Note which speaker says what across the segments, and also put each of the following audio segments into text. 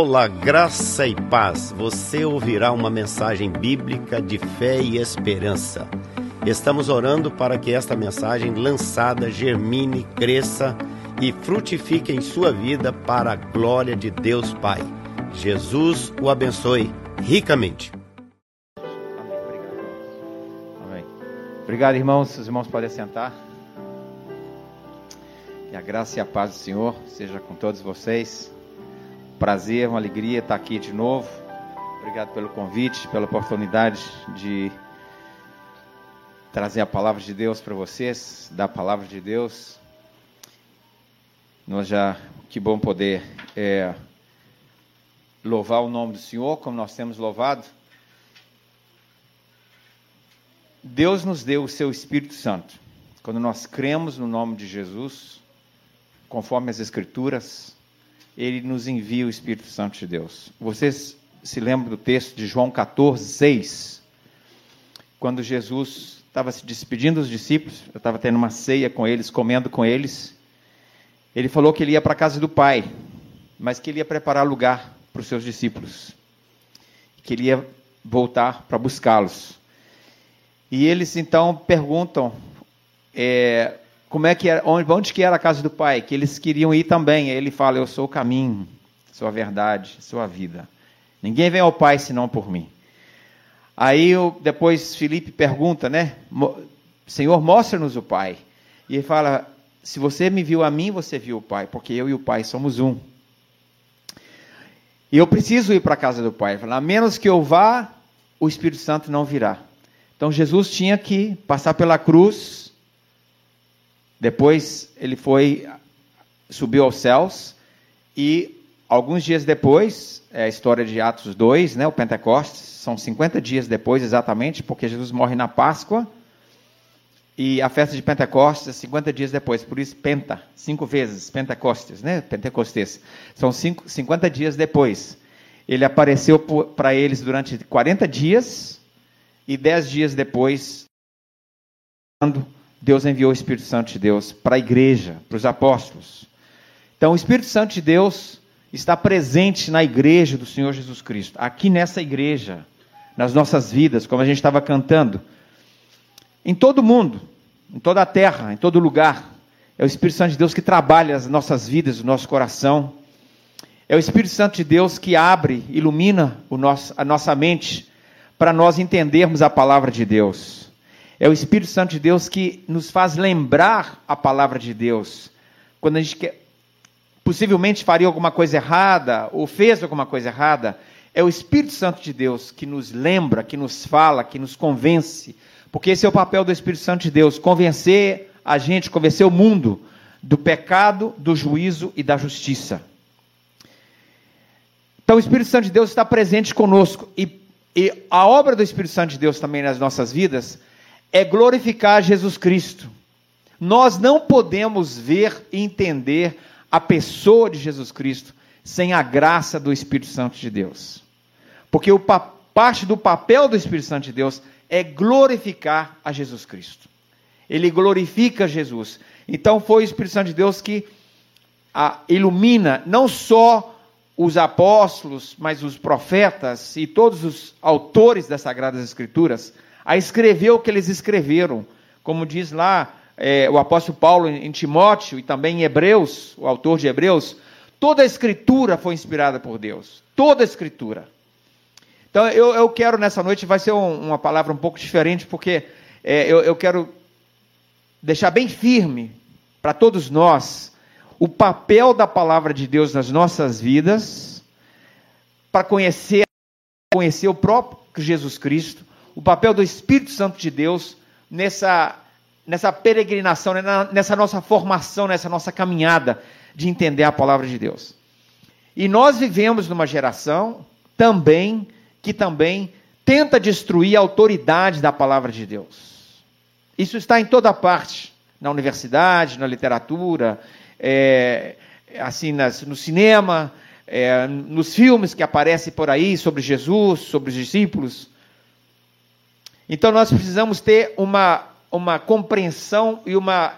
Speaker 1: Olá, graça e paz. Você ouvirá uma mensagem bíblica de fé e esperança. Estamos orando para que esta mensagem lançada germine, cresça e frutifique em sua vida para a glória de Deus Pai. Jesus o abençoe ricamente.
Speaker 2: Amém. Obrigado, irmãos. Os irmãos podem sentar. Que a graça e a paz do Senhor seja com todos vocês. Prazer, uma alegria estar aqui de novo. Obrigado pelo convite, pela oportunidade de trazer a palavra de Deus para vocês, dar a palavra de Deus. Nós já, que bom poder é, louvar o nome do Senhor, como nós temos louvado. Deus nos deu o seu Espírito Santo. Quando nós cremos no nome de Jesus, conforme as Escrituras, ele nos envia o Espírito Santo de Deus. Vocês se lembram do texto de João 14, 6? Quando Jesus estava se despedindo dos discípulos, eu estava tendo uma ceia com eles, comendo com eles. Ele falou que ele ia para a casa do Pai, mas que ele ia preparar lugar para os seus discípulos. Que ele ia voltar para buscá-los. E eles então perguntam: é, como é que era, onde, onde que era a casa do pai, que eles queriam ir também. Ele fala: Eu sou o caminho, sou a verdade, sou a vida. Ninguém vem ao pai senão por mim. Aí depois Felipe pergunta, né? Senhor, mostra-nos o pai. E ele fala: Se você me viu a mim, você viu o pai, porque eu e o pai somos um. E eu preciso ir para a casa do pai. Ele fala: A menos que eu vá, o Espírito Santo não virá. Então Jesus tinha que passar pela cruz depois ele foi, subiu aos céus e alguns dias depois, é a história de Atos 2, né, o Pentecostes, são 50 dias depois exatamente, porque Jesus morre na Páscoa e a festa de Pentecostes é 50 dias depois, por isso Penta, cinco vezes Pentecostes, né, Pentecostes, são cinco, 50 dias depois. Ele apareceu para eles durante 40 dias e 10 dias depois, Deus enviou o Espírito Santo de Deus para a igreja, para os apóstolos. Então, o Espírito Santo de Deus está presente na igreja do Senhor Jesus Cristo, aqui nessa igreja, nas nossas vidas, como a gente estava cantando, em todo mundo, em toda a terra, em todo lugar. É o Espírito Santo de Deus que trabalha as nossas vidas, o nosso coração. É o Espírito Santo de Deus que abre, ilumina nosso, a nossa mente para nós entendermos a palavra de Deus. É o Espírito Santo de Deus que nos faz lembrar a palavra de Deus. Quando a gente quer, possivelmente faria alguma coisa errada, ou fez alguma coisa errada, é o Espírito Santo de Deus que nos lembra, que nos fala, que nos convence. Porque esse é o papel do Espírito Santo de Deus: convencer a gente, convencer o mundo do pecado, do juízo e da justiça. Então o Espírito Santo de Deus está presente conosco. E, e a obra do Espírito Santo de Deus também nas nossas vidas é glorificar Jesus Cristo. Nós não podemos ver e entender a pessoa de Jesus Cristo sem a graça do Espírito Santo de Deus. Porque o, parte do papel do Espírito Santo de Deus é glorificar a Jesus Cristo. Ele glorifica Jesus. Então foi o Espírito Santo de Deus que a, ilumina não só os apóstolos, mas os profetas e todos os autores das Sagradas Escrituras a escrever o que eles escreveram. Como diz lá é, o apóstolo Paulo em Timóteo e também em Hebreus, o autor de Hebreus, toda a escritura foi inspirada por Deus. Toda a escritura. Então eu, eu quero nessa noite, vai ser um, uma palavra um pouco diferente, porque é, eu, eu quero deixar bem firme para todos nós o papel da palavra de Deus nas nossas vidas, para conhecer, conhecer o próprio Jesus Cristo, o papel do Espírito Santo de Deus nessa, nessa peregrinação, né, nessa nossa formação, nessa nossa caminhada de entender a palavra de Deus. E nós vivemos numa geração também que também tenta destruir a autoridade da palavra de Deus. Isso está em toda parte, na universidade, na literatura, é, assim nas, no cinema, é, nos filmes que aparecem por aí sobre Jesus, sobre os discípulos. Então nós precisamos ter uma, uma compreensão e uma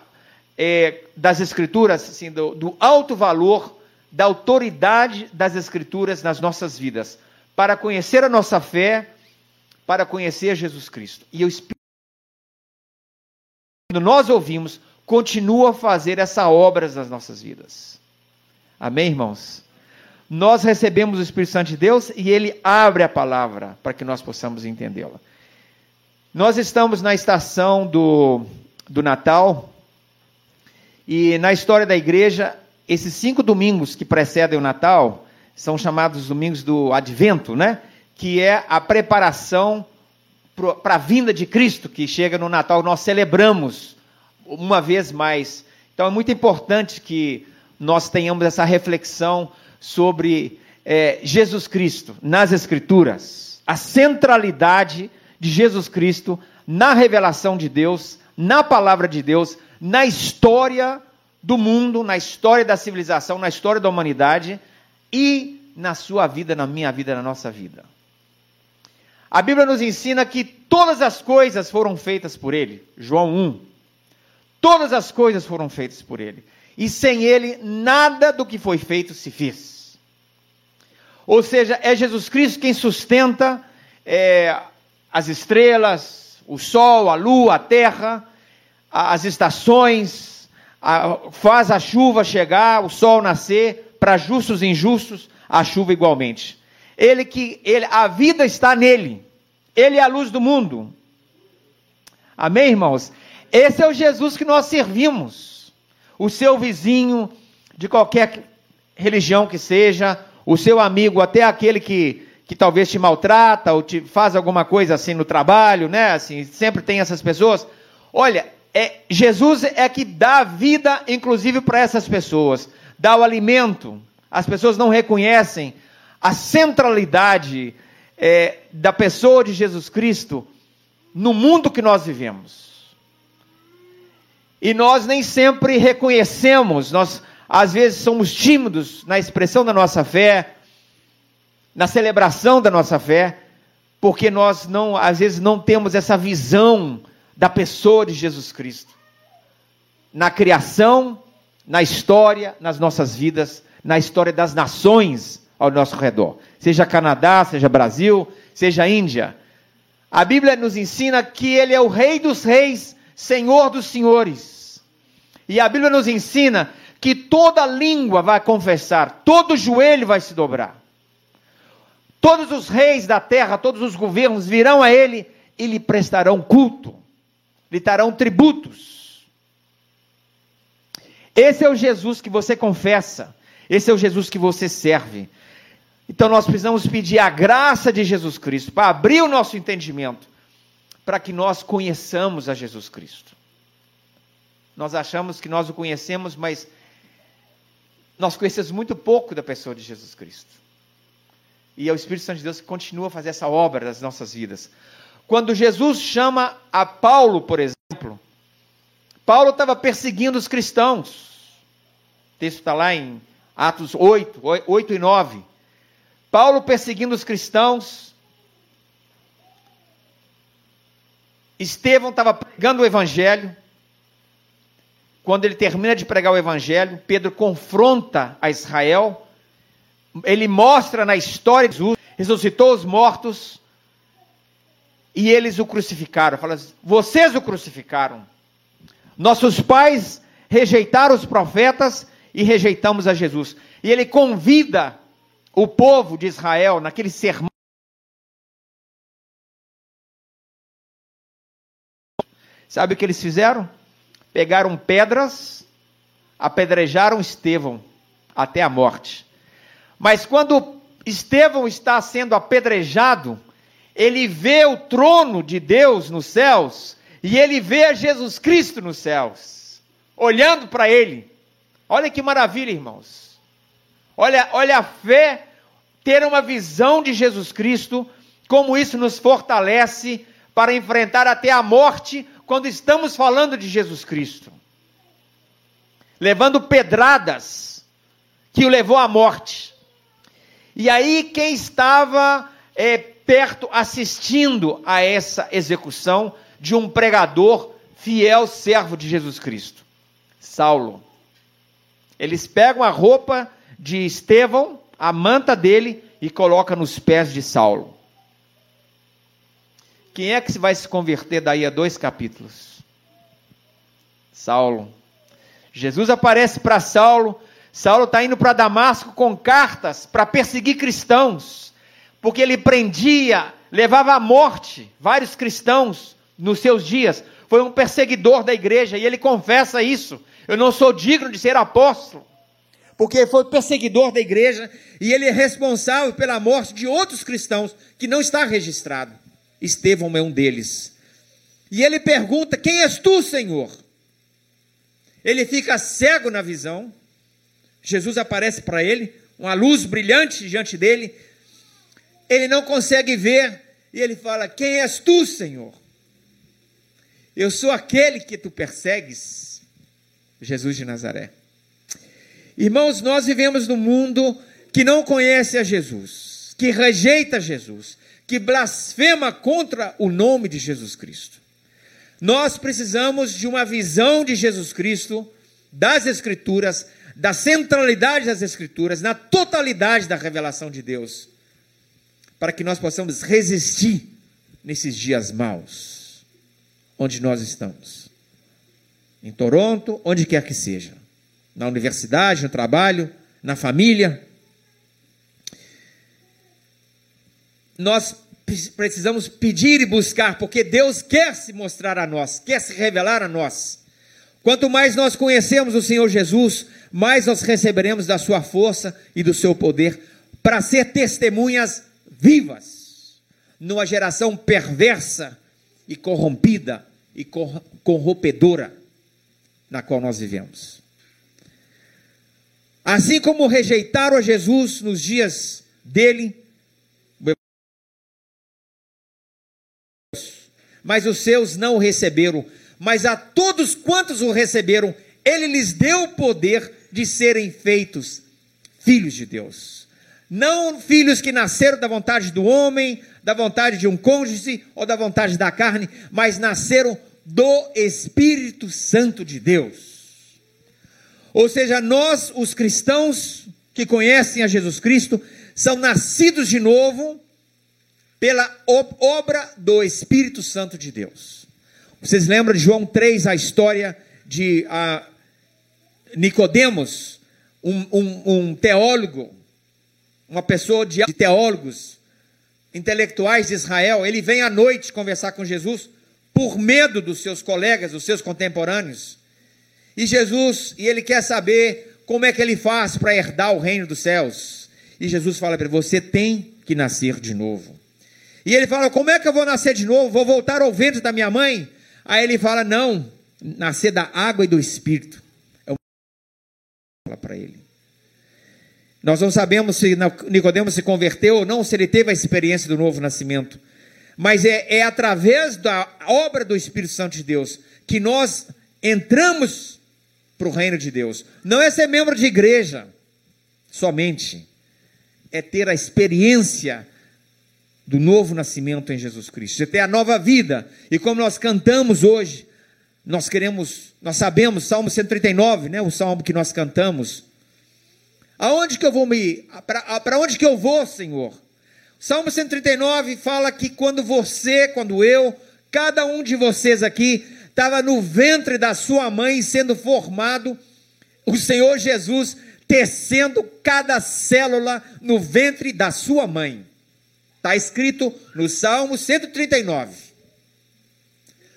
Speaker 2: é, das escrituras, assim, do, do alto valor da autoridade das Escrituras nas nossas vidas, para conhecer a nossa fé, para conhecer Jesus Cristo. E o Espírito, quando nós ouvimos, continua a fazer essa obra nas nossas vidas. Amém, irmãos? Nós recebemos o Espírito Santo de Deus e ele abre a palavra para que nós possamos entendê-la. Nós estamos na estação do, do Natal e na história da igreja esses cinco domingos que precedem o Natal são chamados domingos do Advento, né? Que é a preparação para a vinda de Cristo que chega no Natal. Nós celebramos uma vez mais. Então é muito importante que nós tenhamos essa reflexão sobre é, Jesus Cristo nas Escrituras, a centralidade de Jesus Cristo na revelação de Deus, na palavra de Deus, na história do mundo, na história da civilização, na história da humanidade e na sua vida, na minha vida, na nossa vida. A Bíblia nos ensina que todas as coisas foram feitas por Ele. João 1. Todas as coisas foram feitas por Ele. E sem Ele, nada do que foi feito se fez. Ou seja, é Jesus Cristo quem sustenta é, as estrelas, o sol, a lua, a terra, as estações, faz a chuva chegar, o sol nascer, para justos e injustos, a chuva igualmente. Ele que ele, a vida está nele. Ele é a luz do mundo. Amém, irmãos? Esse é o Jesus que nós servimos. O seu vizinho, de qualquer religião que seja, o seu amigo, até aquele que, que talvez te maltrata ou te faz alguma coisa assim no trabalho, né? Assim, sempre tem essas pessoas. Olha, é, Jesus é que dá vida, inclusive, para essas pessoas, dá o alimento. As pessoas não reconhecem a centralidade é, da pessoa de Jesus Cristo no mundo que nós vivemos. E nós nem sempre reconhecemos, nós às vezes somos tímidos na expressão da nossa fé, na celebração da nossa fé, porque nós não, às vezes não temos essa visão da pessoa de Jesus Cristo. Na criação, na história, nas nossas vidas, na história das nações ao nosso redor. Seja Canadá, seja Brasil, seja Índia. A Bíblia nos ensina que Ele é o Rei dos Reis, Senhor dos Senhores. E a Bíblia nos ensina que toda língua vai confessar, todo joelho vai se dobrar. Todos os reis da terra, todos os governos virão a Ele e lhe prestarão culto lhe darão tributos. Esse é o Jesus que você confessa, esse é o Jesus que você serve. Então nós precisamos pedir a graça de Jesus Cristo para abrir o nosso entendimento, para que nós conheçamos a Jesus Cristo. Nós achamos que nós o conhecemos, mas nós conhecemos muito pouco da pessoa de Jesus Cristo. E é o Espírito Santo de Deus que continua a fazer essa obra das nossas vidas. Quando Jesus chama a Paulo, por exemplo, Paulo estava perseguindo os cristãos. O texto está lá em Atos 8, 8 e 9. Paulo perseguindo os cristãos. Estevão estava pregando o evangelho. Quando ele termina de pregar o evangelho, Pedro confronta a Israel. Ele mostra na história de Jesus, ressuscitou os mortos, e eles o crucificaram. Fala assim, vocês o crucificaram. Nossos pais rejeitaram os profetas e rejeitamos a Jesus. E ele convida o povo de Israel naquele sermão. Sabe o que eles fizeram? Pegaram pedras, apedrejaram Estevão até a morte. Mas quando Estevão está sendo apedrejado, ele vê o trono de Deus nos céus e ele vê Jesus Cristo nos céus, olhando para ele. Olha que maravilha, irmãos. Olha, olha a fé, ter uma visão de Jesus Cristo, como isso nos fortalece para enfrentar até a morte quando estamos falando de Jesus Cristo. Levando pedradas que o levou à morte. E aí, quem estava é, perto assistindo a essa execução de um pregador fiel servo de Jesus Cristo, Saulo. Eles pegam a roupa de Estevão, a manta dele e coloca nos pés de Saulo. Quem é que vai se converter daí a dois capítulos? Saulo. Jesus aparece para Saulo. Saulo está indo para Damasco com cartas para perseguir cristãos, porque ele prendia, levava à morte vários cristãos nos seus dias. Foi um perseguidor da igreja e ele confessa isso. Eu não sou digno de ser apóstolo, porque foi perseguidor da igreja e ele é responsável pela morte de outros cristãos que não está registrado. Estevão é um deles. E ele pergunta: Quem és tu, Senhor? Ele fica cego na visão. Jesus aparece para ele, uma luz brilhante diante dele. Ele não consegue ver e ele fala: Quem és tu, Senhor? Eu sou aquele que tu persegues, Jesus de Nazaré. Irmãos, nós vivemos num mundo que não conhece a Jesus, que rejeita Jesus, que blasfema contra o nome de Jesus Cristo. Nós precisamos de uma visão de Jesus Cristo, das Escrituras, da centralidade das Escrituras, na totalidade da revelação de Deus, para que nós possamos resistir nesses dias maus, onde nós estamos. Em Toronto, onde quer que seja. Na universidade, no trabalho, na família. nós precisamos pedir e buscar, porque Deus quer se mostrar a nós, quer se revelar a nós. Quanto mais nós conhecemos o Senhor Jesus, mais nós receberemos da sua força e do seu poder para ser testemunhas vivas numa geração perversa e corrompida e corrompedora na qual nós vivemos. Assim como rejeitaram a Jesus nos dias dele, mas os seus não receberam. Mas a todos quantos o receberam, ele lhes deu o poder de serem feitos filhos de Deus. Não filhos que nasceram da vontade do homem, da vontade de um cônjuge ou da vontade da carne, mas nasceram do Espírito Santo de Deus. Ou seja, nós, os cristãos que conhecem a Jesus Cristo, são nascidos de novo pela obra do Espírito Santo de Deus. Vocês lembram de João 3, a história de uh, Nicodemos, um, um, um, teólogo, uma pessoa de, de teólogos, intelectuais de Israel, ele vem à noite conversar com Jesus por medo dos seus colegas, dos seus contemporâneos. E Jesus, e ele quer saber como é que ele faz para herdar o reino dos céus. E Jesus fala para ele: você tem que nascer de novo. E ele fala: Como é que eu vou nascer de novo? Vou voltar ao ventre da minha mãe? Aí ele fala: Não, nascer da água e do espírito. É o fala para ele. Nós não sabemos se Nicodemos se converteu ou não, se ele teve a experiência do novo nascimento. Mas é, é através da obra do Espírito Santo de Deus que nós entramos para o reino de Deus. Não é ser membro de igreja somente, é ter a experiência do novo nascimento em Jesus Cristo, de ter a nova vida. E como nós cantamos hoje, nós queremos, nós sabemos, Salmo 139, né, o salmo que nós cantamos. Aonde que eu vou me para onde que eu vou, Senhor? Salmo 139 fala que quando você, quando eu, cada um de vocês aqui estava no ventre da sua mãe sendo formado, o Senhor Jesus tecendo cada célula no ventre da sua mãe. Está escrito no Salmo 139.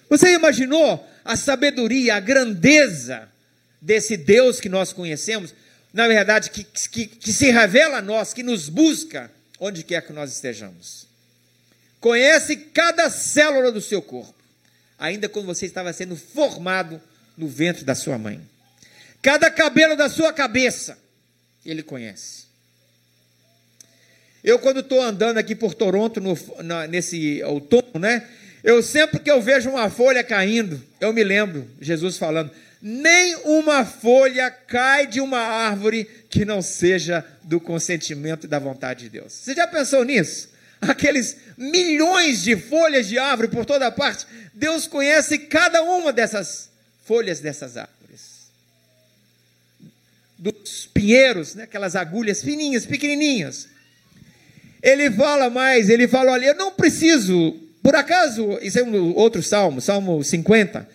Speaker 2: Você imaginou a sabedoria, a grandeza desse Deus que nós conhecemos? Na verdade, que, que, que se revela a nós, que nos busca onde quer que nós estejamos. Conhece cada célula do seu corpo, ainda quando você estava sendo formado no ventre da sua mãe. Cada cabelo da sua cabeça, ele conhece. Eu, quando estou andando aqui por Toronto, no, na, nesse outono, né? Eu sempre que eu vejo uma folha caindo, eu me lembro, Jesus falando, nem uma folha cai de uma árvore que não seja do consentimento e da vontade de Deus. Você já pensou nisso? Aqueles milhões de folhas de árvore por toda parte, Deus conhece cada uma dessas folhas dessas árvores. dos pinheiros, né? aquelas agulhas fininhas, pequenininhas. Ele fala mais, ele fala: olha, eu não preciso, por acaso, isso é um outro salmo, Salmo 50.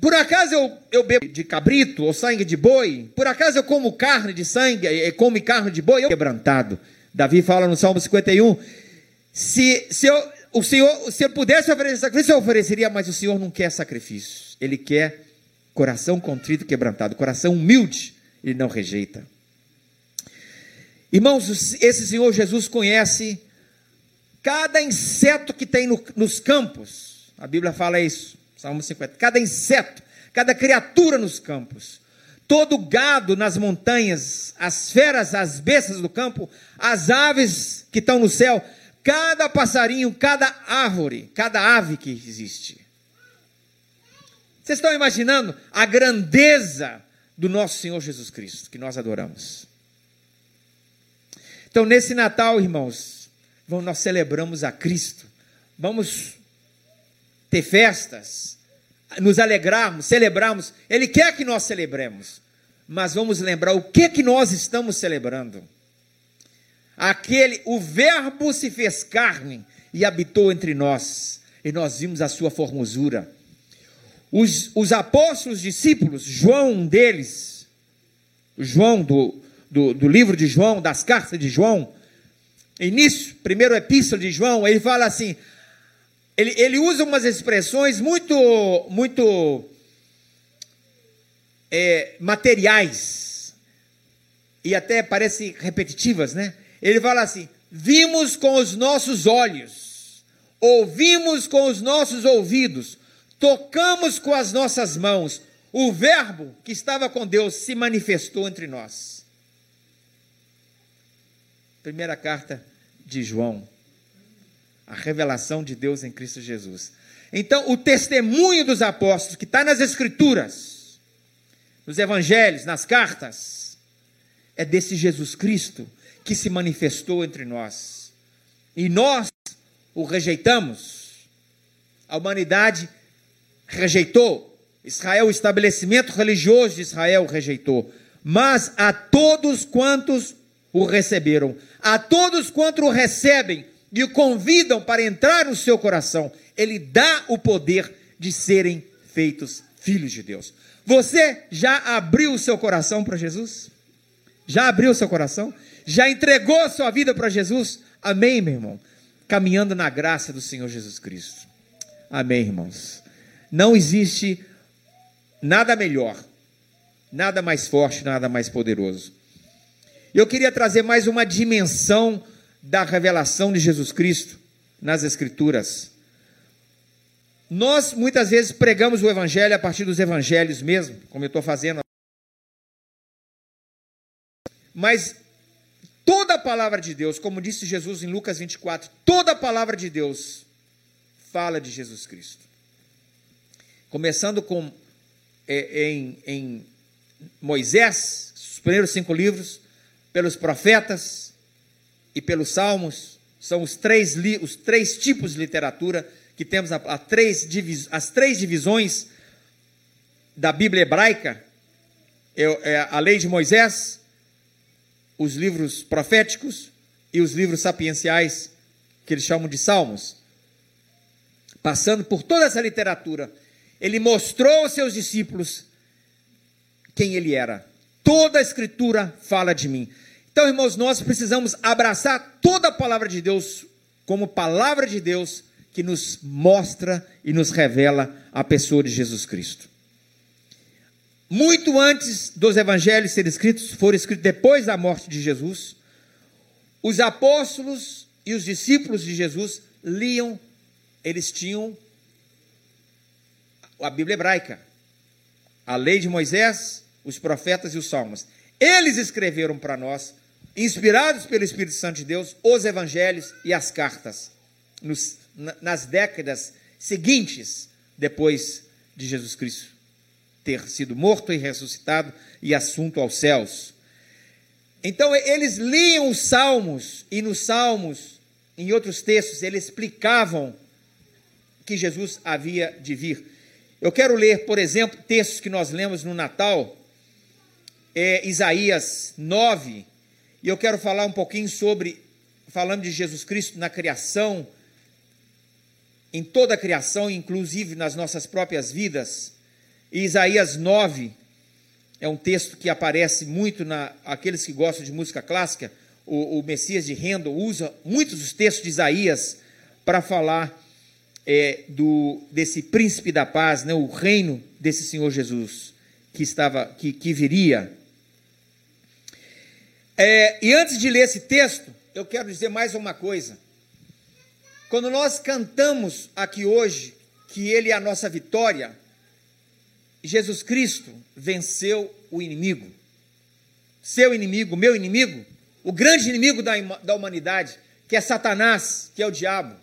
Speaker 2: Por acaso eu, eu bebo de cabrito ou sangue de boi? Por acaso eu como carne de sangue, come carne de boi? Eu quebrantado. Davi fala no Salmo 51: se, se, eu, o Senhor, se eu pudesse oferecer sacrifício, eu ofereceria, mas o Senhor não quer sacrifício. Ele quer coração contrito e quebrantado, coração humilde, ele não rejeita. Irmãos, esse Senhor Jesus conhece cada inseto que tem no, nos campos. A Bíblia fala isso, Salmo 50. Cada inseto, cada criatura nos campos. Todo gado nas montanhas, as feras, as bestas do campo, as aves que estão no céu, cada passarinho, cada árvore, cada ave que existe. Vocês estão imaginando a grandeza do nosso Senhor Jesus Cristo, que nós adoramos? Então, nesse Natal, irmãos, nós celebramos a Cristo. Vamos ter festas, nos alegrarmos, celebrarmos. Ele quer que nós celebremos, mas vamos lembrar o que que nós estamos celebrando. Aquele, o Verbo se fez carne e habitou entre nós, e nós vimos a sua formosura. Os, os apóstolos, discípulos, João, um deles, João do, do, do livro de João, das cartas de João, início, primeiro epístola de João, ele fala assim, ele, ele usa umas expressões muito, muito é, materiais, e até parece repetitivas, né? Ele fala assim: vimos com os nossos olhos, ouvimos com os nossos ouvidos, tocamos com as nossas mãos, o Verbo que estava com Deus se manifestou entre nós. Primeira carta de João. A revelação de Deus em Cristo Jesus. Então, o testemunho dos apóstolos, que está nas Escrituras, nos Evangelhos, nas cartas, é desse Jesus Cristo que se manifestou entre nós. E nós o rejeitamos. A humanidade rejeitou. Israel, o estabelecimento religioso de Israel rejeitou. Mas a todos quantos o receberam. A todos quanto o recebem e o convidam para entrar no seu coração, ele dá o poder de serem feitos filhos de Deus. Você já abriu o seu coração para Jesus? Já abriu seu coração? Já entregou sua vida para Jesus? Amém, meu irmão? Caminhando na graça do Senhor Jesus Cristo. Amém, irmãos. Não existe nada melhor, nada mais forte, nada mais poderoso eu queria trazer mais uma dimensão da revelação de Jesus Cristo nas Escrituras. Nós muitas vezes pregamos o Evangelho a partir dos Evangelhos mesmo, como eu estou fazendo. Mas toda a palavra de Deus, como disse Jesus em Lucas 24, toda a palavra de Deus fala de Jesus Cristo. Começando com é, em, em Moisés, os primeiros cinco livros, pelos profetas e pelos salmos. São os três, os três tipos de literatura que temos, a, a três, as três divisões da Bíblia hebraica: é, é a lei de Moisés, os livros proféticos e os livros sapienciais, que eles chamam de salmos. Passando por toda essa literatura, ele mostrou aos seus discípulos quem ele era. Toda a Escritura fala de mim. Então, irmãos, nós precisamos abraçar toda a palavra de Deus como palavra de Deus que nos mostra e nos revela a pessoa de Jesus Cristo. Muito antes dos evangelhos serem escritos, foram escritos depois da morte de Jesus, os apóstolos e os discípulos de Jesus liam, eles tinham a Bíblia hebraica, a lei de Moisés, os profetas e os salmos. Eles escreveram para nós, inspirados pelo Espírito Santo de Deus, os evangelhos e as cartas, nos, nas décadas seguintes, depois de Jesus Cristo ter sido morto e ressuscitado e assunto aos céus. Então, eles liam os salmos, e nos salmos, em outros textos, eles explicavam que Jesus havia de vir. Eu quero ler, por exemplo, textos que nós lemos no Natal, é Isaías 9, e eu quero falar um pouquinho sobre, falando de Jesus Cristo na criação, em toda a criação, inclusive nas nossas próprias vidas. E Isaías 9 é um texto que aparece muito na aqueles que gostam de música clássica. O, o Messias de Handel usa muitos dos textos de Isaías para falar é, do desse príncipe da paz, né, o reino desse Senhor Jesus que estava que, que viria. É, e antes de ler esse texto, eu quero dizer mais uma coisa. Quando nós cantamos aqui hoje que Ele é a nossa vitória, Jesus Cristo venceu o inimigo. Seu inimigo, meu inimigo, o grande inimigo da, da humanidade, que é Satanás, que é o diabo.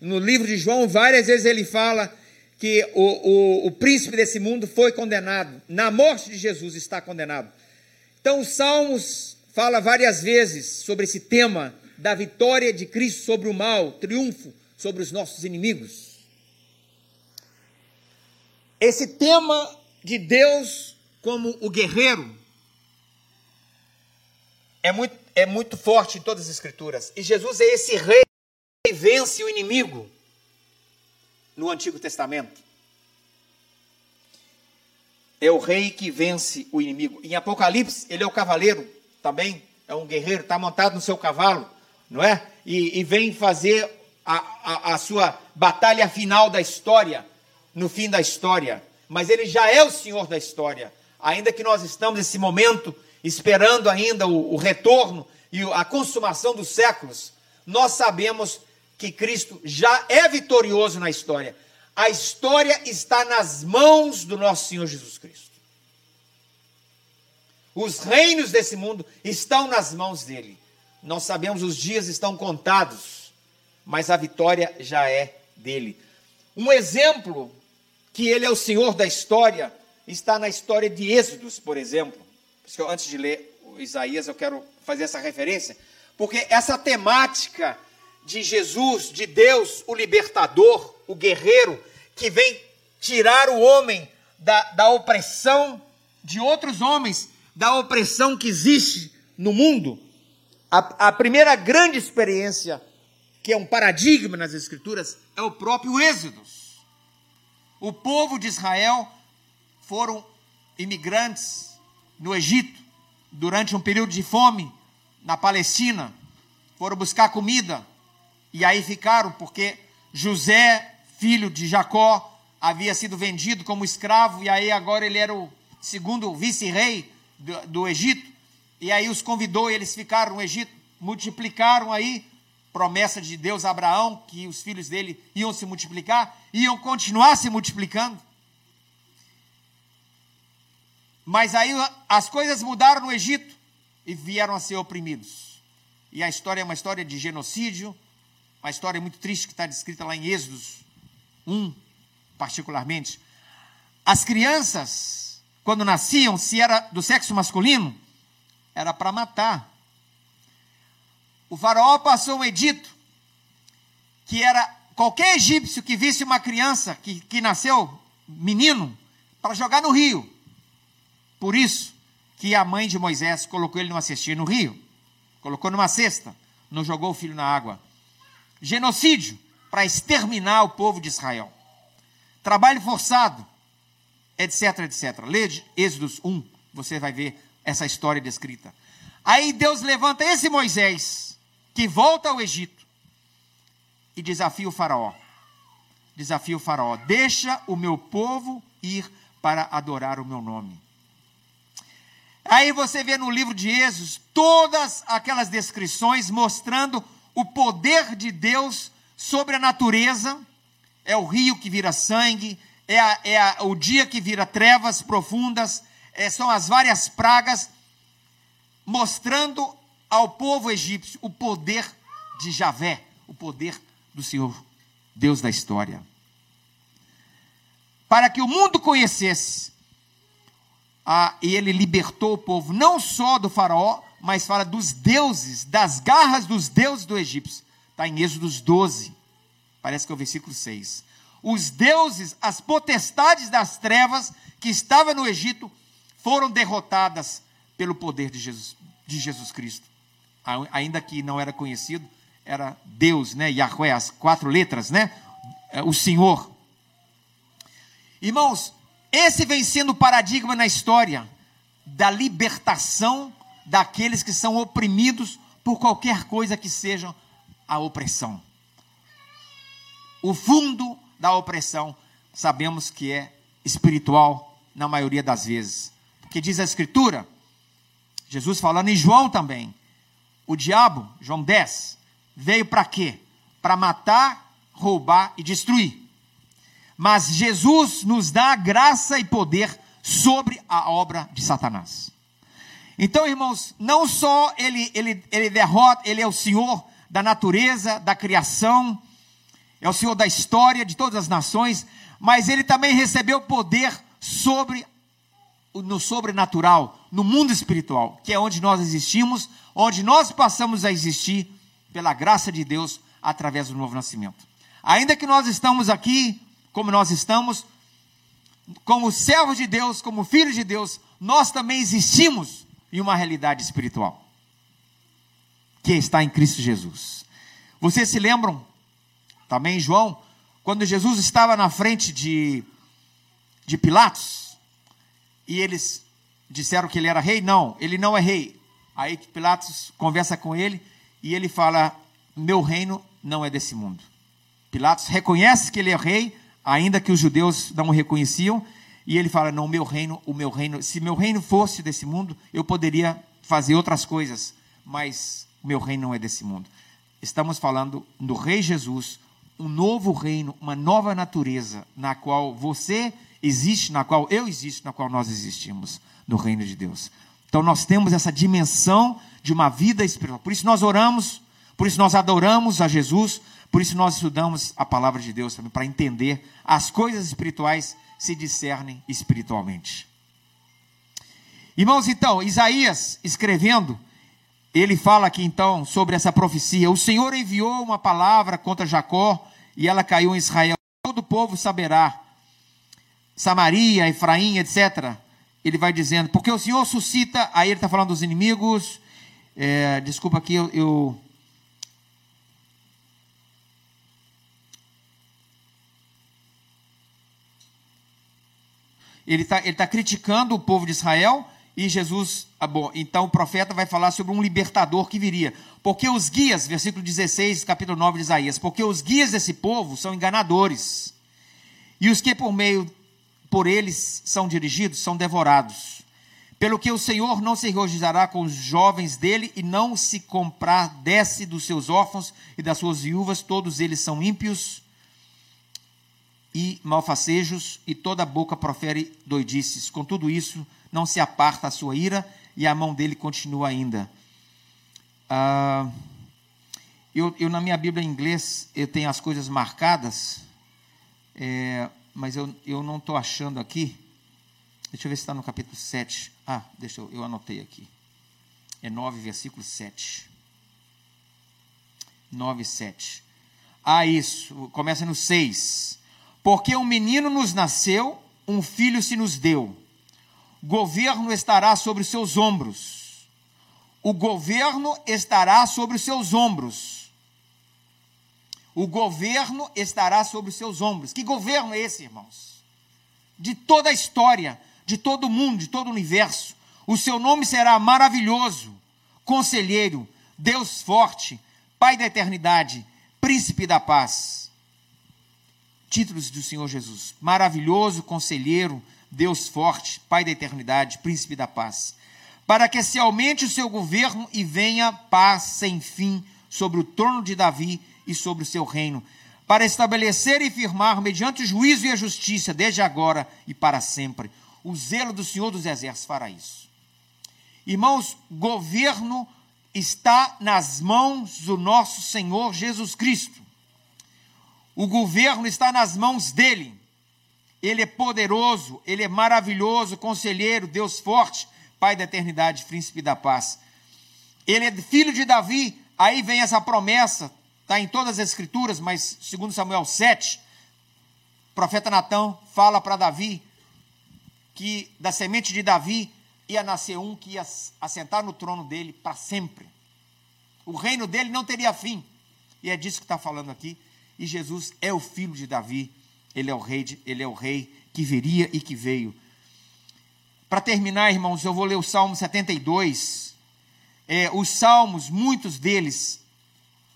Speaker 2: No livro de João, várias vezes ele fala que o, o, o príncipe desse mundo foi condenado. Na morte de Jesus está condenado. Então, os Salmos fala várias vezes sobre esse tema da vitória de Cristo sobre o mal, triunfo sobre os nossos inimigos. Esse tema de Deus como o guerreiro é muito, é muito forte em todas as Escrituras. E Jesus é esse rei que vence o inimigo no Antigo Testamento. É o rei que vence o inimigo. Em Apocalipse, ele é o cavaleiro também, é um guerreiro, está montado no seu cavalo, não é? E, e vem fazer a, a, a sua batalha final da história no fim da história, mas ele já é o Senhor da história. Ainda que nós estamos nesse momento esperando ainda o, o retorno e a consumação dos séculos, nós sabemos que Cristo já é vitorioso na história. A história está nas mãos do nosso Senhor Jesus Cristo. Os reinos desse mundo estão nas mãos dele. Nós sabemos os dias estão contados, mas a vitória já é dele. Um exemplo que ele é o Senhor da história, está na história de Êxodos, por exemplo. Antes de ler Isaías, eu quero fazer essa referência, porque essa temática de Jesus, de Deus, o libertador, o guerreiro, que vem tirar o homem da, da opressão de outros homens, da opressão que existe no mundo. A, a primeira grande experiência, que é um paradigma nas Escrituras, é o próprio Êxodo. O povo de Israel foram imigrantes no Egito durante um período de fome na Palestina. Foram buscar comida e aí ficaram porque José, filho de Jacó, havia sido vendido como escravo e aí agora ele era o segundo vice-rei do, do Egito. E aí os convidou e eles ficaram no Egito, multiplicaram aí promessa de Deus a Abraão, que os filhos dele iam se multiplicar, iam continuar se multiplicando. Mas aí as coisas mudaram no Egito e vieram a ser oprimidos. E a história é uma história de genocídio, uma história muito triste que está descrita lá em Êxodos 1, particularmente. As crianças, quando nasciam, se era do sexo masculino, era para matar o faraó passou um edito que era qualquer egípcio que visse uma criança que, que nasceu menino para jogar no rio. Por isso que a mãe de Moisés colocou ele numa cestinha no rio, colocou numa cesta, não jogou o filho na água. Genocídio para exterminar o povo de Israel. Trabalho forçado, etc, etc. Lê Êxodos 1, você vai ver essa história descrita. Aí Deus levanta esse Moisés, que volta ao Egito e desafia o Faraó. Desafia o Faraó: deixa o meu povo ir para adorar o meu nome. Aí você vê no livro de Êxodo todas aquelas descrições mostrando o poder de Deus sobre a natureza. É o rio que vira sangue, é, a, é a, o dia que vira trevas profundas, é, são as várias pragas, mostrando ao povo egípcio o poder de Javé, o poder do Senhor, Deus da história. Para que o mundo conhecesse, ah, e ele libertou o povo não só do faraó, mas fala dos deuses, das garras dos deuses do Egito. Está em Êxodos 12, parece que é o versículo 6. Os deuses, as potestades das trevas que estavam no Egito, foram derrotadas pelo poder de Jesus, de Jesus Cristo. Ainda que não era conhecido, era Deus, né? Yahweh, as quatro letras, né? É, o Senhor. Irmãos, esse vem sendo o paradigma na história da libertação daqueles que são oprimidos por qualquer coisa que seja a opressão. O fundo da opressão sabemos que é espiritual na maioria das vezes. Porque diz a Escritura, Jesus falando em João também, o diabo, João 10, veio para quê? Para matar, roubar e destruir. Mas Jesus nos dá graça e poder sobre a obra de Satanás. Então, irmãos, não só ele, ele, ele derrota, ele é o Senhor da natureza, da criação, é o Senhor da história de todas as nações, mas ele também recebeu poder sobre no sobrenatural, no mundo espiritual, que é onde nós existimos, onde nós passamos a existir pela graça de Deus através do novo nascimento. Ainda que nós estamos aqui como nós estamos, como servos de Deus, como filhos de Deus, nós também existimos em uma realidade espiritual que está em Cristo Jesus. Vocês se lembram também, João, quando Jesus estava na frente de, de Pilatos e eles disseram que ele era rei? Não, ele não é rei. Aí Pilatos conversa com ele e ele fala: Meu reino não é desse mundo. Pilatos reconhece que ele é rei, ainda que os judeus não o reconheciam, e ele fala: Não, meu reino, o meu reino, se meu reino fosse desse mundo, eu poderia fazer outras coisas, mas meu reino não é desse mundo. Estamos falando do Rei Jesus, um novo reino, uma nova natureza, na qual você existe, na qual eu existo, na qual nós existimos, no reino de Deus. Então nós temos essa dimensão de uma vida espiritual. Por isso nós oramos, por isso nós adoramos a Jesus, por isso nós estudamos a palavra de Deus também, para entender as coisas espirituais se discernem espiritualmente. Irmãos, então, Isaías escrevendo, ele fala aqui então sobre essa profecia: O Senhor enviou uma palavra contra Jacó e ela caiu em Israel. Todo o povo saberá. Samaria, Efraim, etc. Ele vai dizendo, porque o Senhor suscita, aí ele está falando dos inimigos. É, desculpa aqui, eu, eu ele está ele tá criticando o povo de Israel e Jesus, ah, bom, então o profeta vai falar sobre um libertador que viria. Porque os guias, versículo 16, capítulo 9 de Isaías, porque os guias desse povo são enganadores. E os que por meio por eles são dirigidos são devorados. Pelo que o Senhor não se regozijará com os jovens dele e não se comprar desce dos seus órfãos e das suas viúvas, todos eles são ímpios e malfacejos, e toda boca profere doidices. Com tudo isso, não se aparta a sua ira, e a mão dele continua ainda. Ah, eu, eu, na minha Bíblia em inglês, eu tenho as coisas marcadas, é, mas eu, eu não estou achando aqui. Deixa eu ver se está no capítulo 7. Ah, deixa eu, eu anotei aqui. É 9, versículo 7. 9, 7. Ah, isso. Começa no 6. Porque um menino nos nasceu, um filho se nos deu. Governo estará sobre os seus ombros. O governo estará sobre os seus ombros. O governo estará sobre os seus ombros. Que governo é esse, irmãos? De toda a história, de todo o mundo, de todo o universo. O seu nome será maravilhoso, conselheiro, Deus forte, Pai da eternidade, príncipe da paz títulos do Senhor Jesus: maravilhoso conselheiro, Deus forte, Pai da eternidade, príncipe da paz. Para que se aumente o seu governo e venha paz sem fim sobre o trono de Davi e sobre o seu reino, para estabelecer e firmar, mediante o juízo e a justiça, desde agora e para sempre. O zelo do Senhor dos Exércitos fará isso. Irmãos, governo está nas mãos do nosso Senhor Jesus Cristo. O governo está nas mãos dele. Ele é poderoso, ele é maravilhoso, conselheiro, Deus forte, Pai da eternidade, príncipe da paz. Ele é filho de Davi, aí vem essa promessa, está em todas as escrituras, mas segundo Samuel 7, o profeta Natão fala para Davi que da semente de Davi ia nascer um que ia assentar no trono dele para sempre. O reino dele não teria fim. E é disso que está falando aqui. E Jesus é o filho de Davi. Ele é o rei, de, ele é o rei que viria e que veio. Para terminar, irmãos, eu vou ler o Salmo 72. É, os salmos, muitos deles,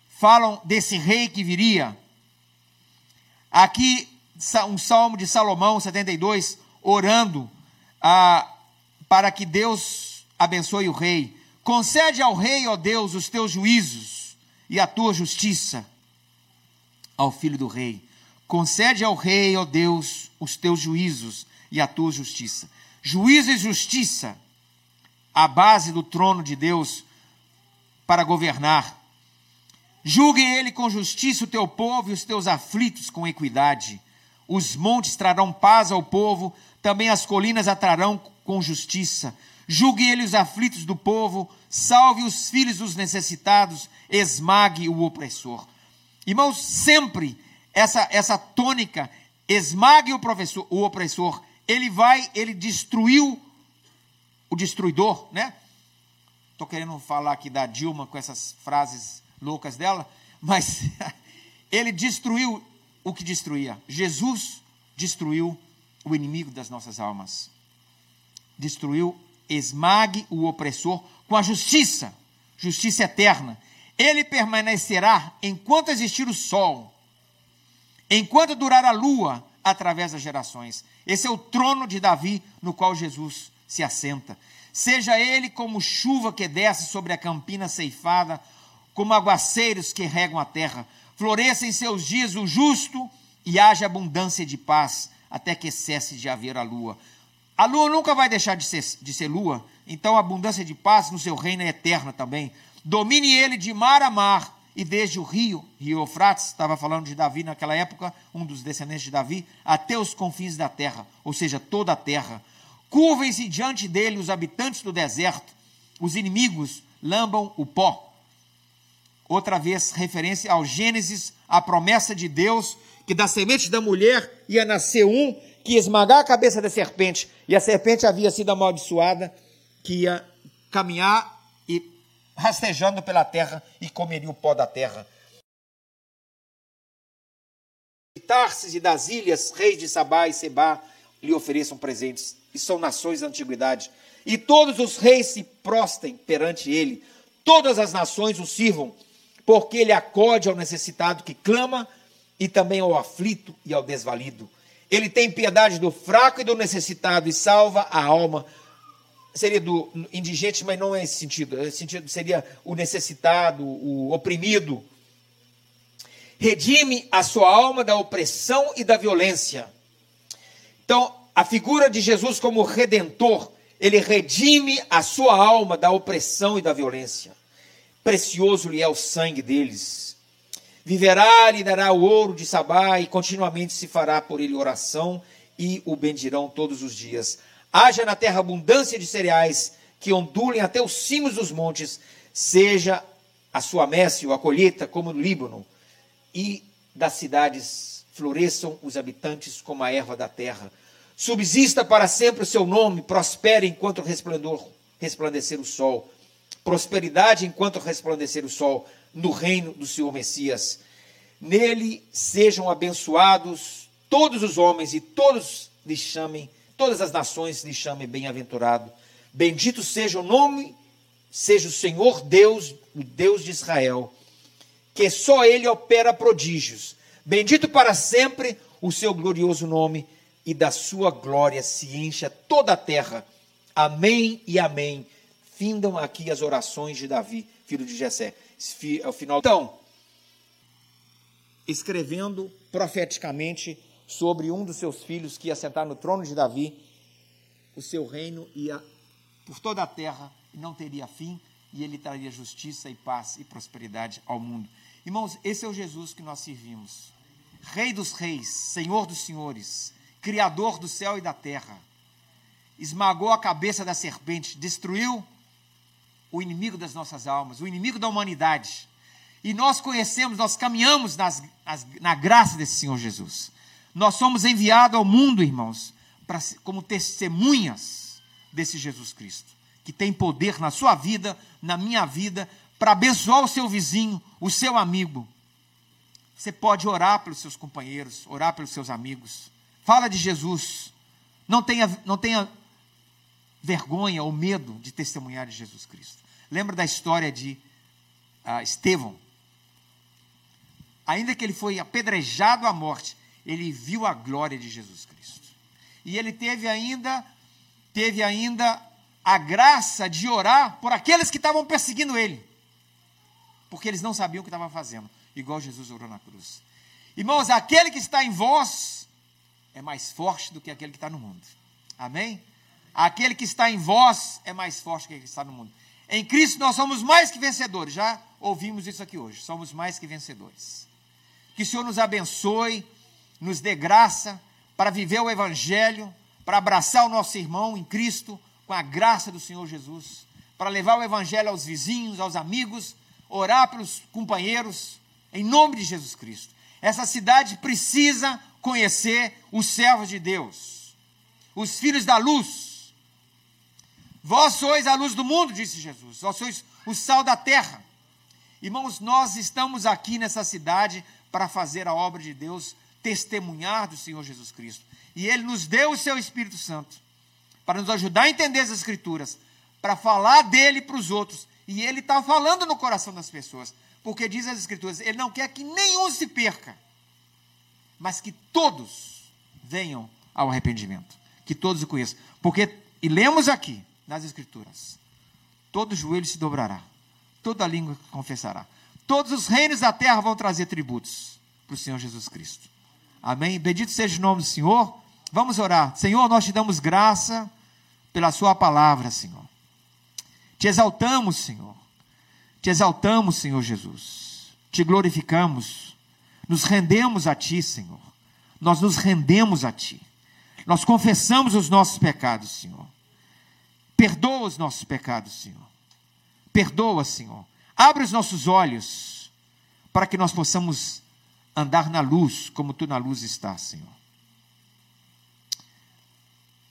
Speaker 2: falam desse rei que viria. Aqui, um salmo de Salomão 72, orando para que Deus abençoe o rei. Concede ao rei, ó Deus, os teus juízos e a tua justiça ao filho do rei. Concede ao rei, ó Deus, os teus juízos e a tua justiça. Juízo e justiça, a base do trono de Deus para governar. Julgue ele com justiça o teu povo e os teus aflitos com equidade. Os montes trarão paz ao povo, também as colinas atrarão com justiça. Julgue ele os aflitos do povo, salve os filhos dos necessitados, esmague o opressor. Irmãos, sempre essa, essa tônica, esmague o, professor, o opressor, ele vai, ele destruiu o destruidor, né? Estou querendo falar aqui da Dilma com essas frases loucas dela, mas ele destruiu o que destruía. Jesus destruiu o inimigo das nossas almas. Destruiu, esmague o opressor com a justiça, justiça eterna. Ele permanecerá enquanto existir o sol, enquanto durar a lua, através das gerações. Esse é o trono de Davi no qual Jesus se assenta. Seja ele como chuva que desce sobre a campina ceifada, como aguaceiros que regam a terra. Floresça em seus dias o justo e haja abundância de paz, até que cesse de haver a lua. A lua nunca vai deixar de ser, de ser lua, então a abundância de paz no seu reino é eterna também. Domine ele de mar a mar e desde o rio, Rio Eufrates, estava falando de Davi naquela época, um dos descendentes de Davi, até os confins da terra, ou seja, toda a terra. Curvem-se diante dele os habitantes do deserto, os inimigos lambam o pó. Outra vez, referência ao Gênesis, a promessa de Deus, que da semente da mulher ia nascer um que ia esmagar a cabeça da serpente, e a serpente havia sido amaldiçoada, que ia caminhar rastejando pela terra e comeria o pó da terra. Tarsis e das ilhas, reis de Sabá e Sebá, lhe ofereçam presentes, e são nações da antiguidade. E todos os reis se prostem perante ele, todas as nações o sirvam, porque ele acode ao necessitado que clama, e também ao aflito e ao desvalido. Ele tem piedade do fraco e do necessitado, e salva a alma seria do indigente, mas não é esse sentido. Esse sentido seria o necessitado, o oprimido. Redime a sua alma da opressão e da violência. Então, a figura de Jesus como redentor, ele redime a sua alma da opressão e da violência. Precioso lhe é o sangue deles. Viverá, lhe dará o ouro de Sabá e continuamente se fará por ele oração e o bendirão todos os dias haja na terra abundância de cereais que ondulem até os cimos dos montes, seja a sua messe ou a colheita como no Líbano, e das cidades floresçam os habitantes como a erva da terra. Subsista para sempre o seu nome, prospere enquanto resplendor, resplandecer o sol. Prosperidade enquanto resplandecer o sol no reino do Senhor Messias. Nele sejam abençoados todos os homens e todos lhe chamem todas as nações lhe chamem bem-aventurado. Bendito seja o nome, seja o Senhor Deus, o Deus de Israel, que só ele opera prodígios. Bendito para sempre o seu glorioso nome, e da sua glória se encha toda a terra. Amém e amém. Findam aqui as orações de Davi, filho de Jessé. Ao final. Então, escrevendo profeticamente sobre um dos seus filhos que ia sentar no trono de Davi, o seu reino ia por toda a terra e não teria fim, e ele traria justiça e paz e prosperidade ao mundo. Irmãos, esse é o Jesus que nós servimos. Rei dos reis, Senhor dos senhores, Criador do céu e da terra. Esmagou a cabeça da serpente, destruiu o inimigo das nossas almas, o inimigo da humanidade. E nós conhecemos, nós caminhamos nas, nas, na graça desse Senhor Jesus. Nós somos enviados ao mundo, irmãos, pra, como testemunhas desse Jesus Cristo, que tem poder na sua vida, na minha vida, para abençoar o seu vizinho, o seu amigo. Você pode orar pelos seus companheiros, orar pelos seus amigos. Fala de Jesus. Não tenha, não tenha vergonha ou medo de testemunhar de Jesus Cristo. Lembra da história de uh, Estevão? Ainda que ele foi apedrejado à morte, ele viu a glória de Jesus Cristo. E ele teve ainda teve ainda a graça de orar por aqueles que estavam perseguindo ele. Porque eles não sabiam o que estavam fazendo, igual Jesus orou na cruz. Irmãos, aquele que está em vós é mais forte do que aquele que está no mundo. Amém? Aquele que está em vós é mais forte do que aquele que está no mundo. Em Cristo nós somos mais que vencedores. Já ouvimos isso aqui hoje. Somos mais que vencedores. Que o Senhor nos abençoe, nos dê graça para viver o Evangelho, para abraçar o nosso irmão em Cristo, com a graça do Senhor Jesus, para levar o Evangelho aos vizinhos, aos amigos, orar pelos companheiros, em nome de Jesus Cristo. Essa cidade precisa conhecer os servos de Deus, os filhos da luz. Vós sois a luz do mundo, disse Jesus, vós sois o sal da terra. Irmãos, nós estamos aqui nessa cidade para fazer a obra de Deus, testemunhar do Senhor Jesus Cristo. E Ele nos deu o seu Espírito Santo para nos ajudar a entender as Escrituras, para falar dele para os outros. E Ele está falando no coração das pessoas, porque diz as Escrituras: Ele não quer que nenhum se perca, mas que todos venham ao arrependimento, que todos o conheçam. Porque, e lemos aqui nas Escrituras: todo joelho se dobrará, toda língua confessará, todos os reinos da terra vão trazer tributos para o Senhor Jesus Cristo. Amém? Bendito seja o nome do Senhor. Vamos orar. Senhor, nós te damos graça pela Sua palavra, Senhor. Te exaltamos, Senhor. Te exaltamos, Senhor Jesus. Te glorificamos nos rendemos a Ti, Senhor. Nós nos rendemos a Ti. Nós confessamos os nossos pecados, Senhor. Perdoa os nossos pecados, Senhor. Perdoa, Senhor. Abre os nossos olhos para que nós possamos andar na luz, como Tu na luz estás, Senhor.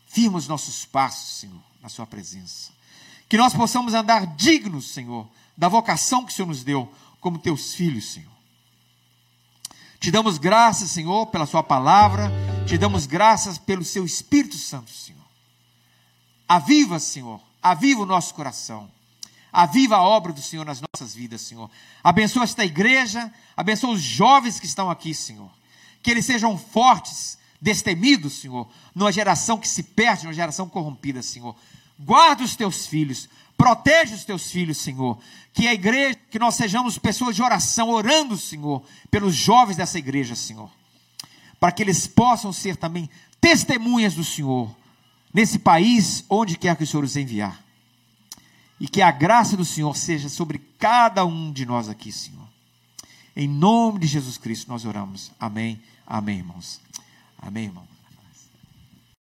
Speaker 2: Firma os nossos passos, Senhor, na Sua presença. Que nós possamos andar dignos, Senhor, da vocação que o Senhor nos deu, como Teus filhos, Senhor. Te damos graças, Senhor, pela Sua palavra, te damos graças pelo Seu Espírito Santo, Senhor. Aviva, Senhor, aviva o nosso coração. A obra do Senhor nas nossas vidas, Senhor. Abençoa esta igreja, abençoa os jovens que estão aqui, Senhor. Que eles sejam fortes, destemidos, Senhor, numa geração que se perde, numa geração corrompida, Senhor. Guarda os teus filhos, Protege os teus filhos, Senhor. Que a igreja, que nós sejamos pessoas de oração, orando, Senhor, pelos jovens dessa igreja, Senhor. Para que eles possam ser também testemunhas do Senhor nesse país, onde quer que o Senhor os enviar. E que a graça do Senhor seja sobre cada um de nós aqui, Senhor. Em nome de Jesus Cristo nós oramos. Amém. Amém, irmãos. Amém, irmão.